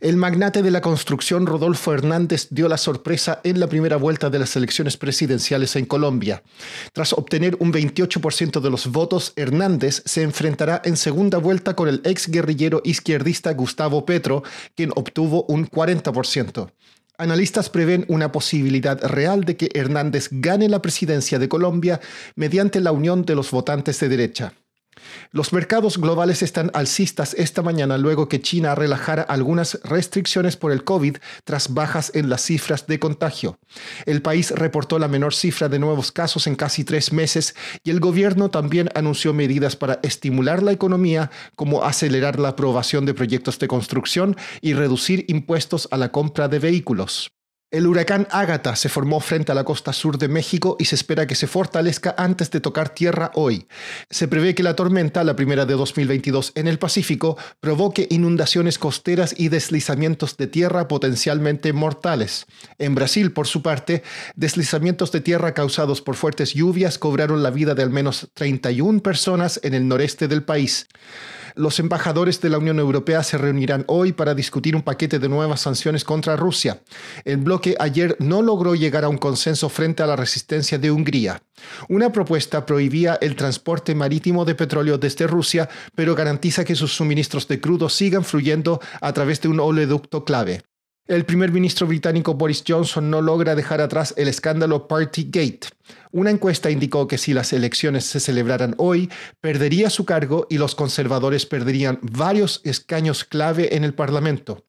El magnate de la construcción Rodolfo Hernández dio la sorpresa en la primera vuelta de las elecciones presidenciales en Colombia. Tras obtener un 28% de los votos, Hernández se enfrentará en segunda vuelta con el ex guerrillero izquierdista Gustavo Petro, quien obtuvo un 40%. Analistas prevén una posibilidad real de que Hernández gane la presidencia de Colombia mediante la unión de los votantes de derecha. Los mercados globales están alcistas esta mañana luego que China relajara algunas restricciones por el COVID tras bajas en las cifras de contagio. El país reportó la menor cifra de nuevos casos en casi tres meses y el gobierno también anunció medidas para estimular la economía como acelerar la aprobación de proyectos de construcción y reducir impuestos a la compra de vehículos. El huracán Ágata se formó frente a la costa sur de México y se espera que se fortalezca antes de tocar tierra hoy. Se prevé que la tormenta, la primera de 2022 en el Pacífico, provoque inundaciones costeras y deslizamientos de tierra potencialmente mortales. En Brasil, por su parte, deslizamientos de tierra causados por fuertes lluvias cobraron la vida de al menos 31 personas en el noreste del país. Los embajadores de la Unión Europea se reunirán hoy para discutir un paquete de nuevas sanciones contra Rusia. El bloque ayer no logró llegar a un consenso frente a la resistencia de Hungría. Una propuesta prohibía el transporte marítimo de petróleo desde Rusia, pero garantiza que sus suministros de crudo sigan fluyendo a través de un oleoducto clave. El primer ministro británico Boris Johnson no logra dejar atrás el escándalo Partygate. Una encuesta indicó que si las elecciones se celebraran hoy, perdería su cargo y los conservadores perderían varios escaños clave en el Parlamento.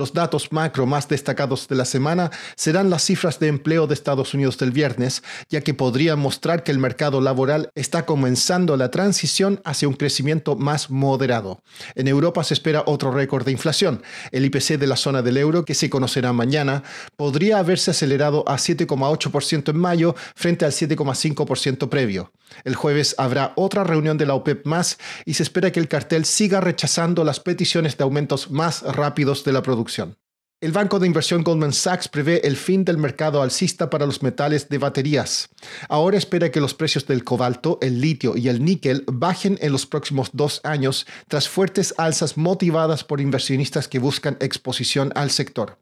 Los datos macro más destacados de la semana serán las cifras de empleo de Estados Unidos del viernes, ya que podrían mostrar que el mercado laboral está comenzando la transición hacia un crecimiento más moderado. En Europa se espera otro récord de inflación. El IPC de la zona del euro, que se conocerá mañana, podría haberse acelerado a 7,8% en mayo frente al 7,5% previo. El jueves habrá otra reunión de la OPEP más y se espera que el cartel siga rechazando las peticiones de aumentos más rápidos de la producción el banco de inversión Goldman Sachs prevé el fin del mercado alcista para los metales de baterías. Ahora espera que los precios del cobalto, el litio y el níquel bajen en los próximos dos años tras fuertes alzas motivadas por inversionistas que buscan exposición al sector.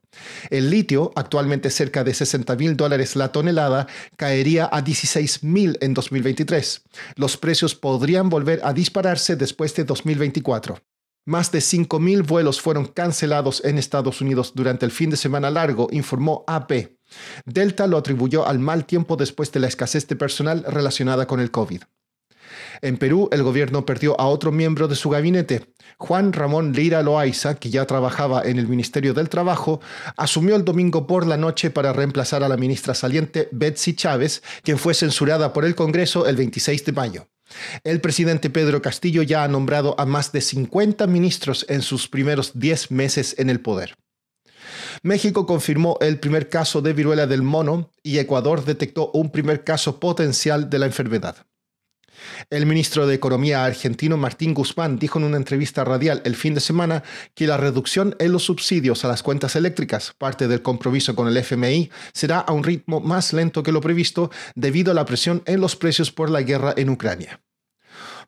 El litio, actualmente cerca de 60 mil dólares la tonelada, caería a 16 mil en 2023. Los precios podrían volver a dispararse después de 2024. Más de 5.000 vuelos fueron cancelados en Estados Unidos durante el fin de semana largo, informó AP. Delta lo atribuyó al mal tiempo después de la escasez de personal relacionada con el COVID. En Perú, el gobierno perdió a otro miembro de su gabinete. Juan Ramón Lira Loaiza, que ya trabajaba en el Ministerio del Trabajo, asumió el domingo por la noche para reemplazar a la ministra saliente Betsy Chávez, quien fue censurada por el Congreso el 26 de mayo. El presidente Pedro Castillo ya ha nombrado a más de 50 ministros en sus primeros 10 meses en el poder. México confirmó el primer caso de viruela del mono y Ecuador detectó un primer caso potencial de la enfermedad. El ministro de Economía argentino Martín Guzmán dijo en una entrevista radial el fin de semana que la reducción en los subsidios a las cuentas eléctricas, parte del compromiso con el FMI, será a un ritmo más lento que lo previsto debido a la presión en los precios por la guerra en Ucrania.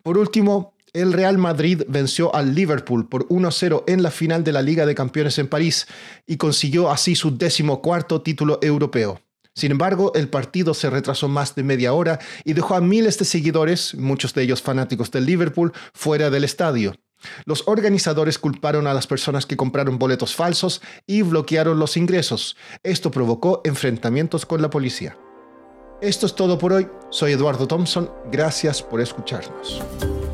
Por último, el Real Madrid venció al Liverpool por 1-0 en la final de la Liga de Campeones en París y consiguió así su decimocuarto título europeo. Sin embargo, el partido se retrasó más de media hora y dejó a miles de seguidores, muchos de ellos fanáticos del Liverpool, fuera del estadio. Los organizadores culparon a las personas que compraron boletos falsos y bloquearon los ingresos. Esto provocó enfrentamientos con la policía. Esto es todo por hoy. Soy Eduardo Thompson. Gracias por escucharnos.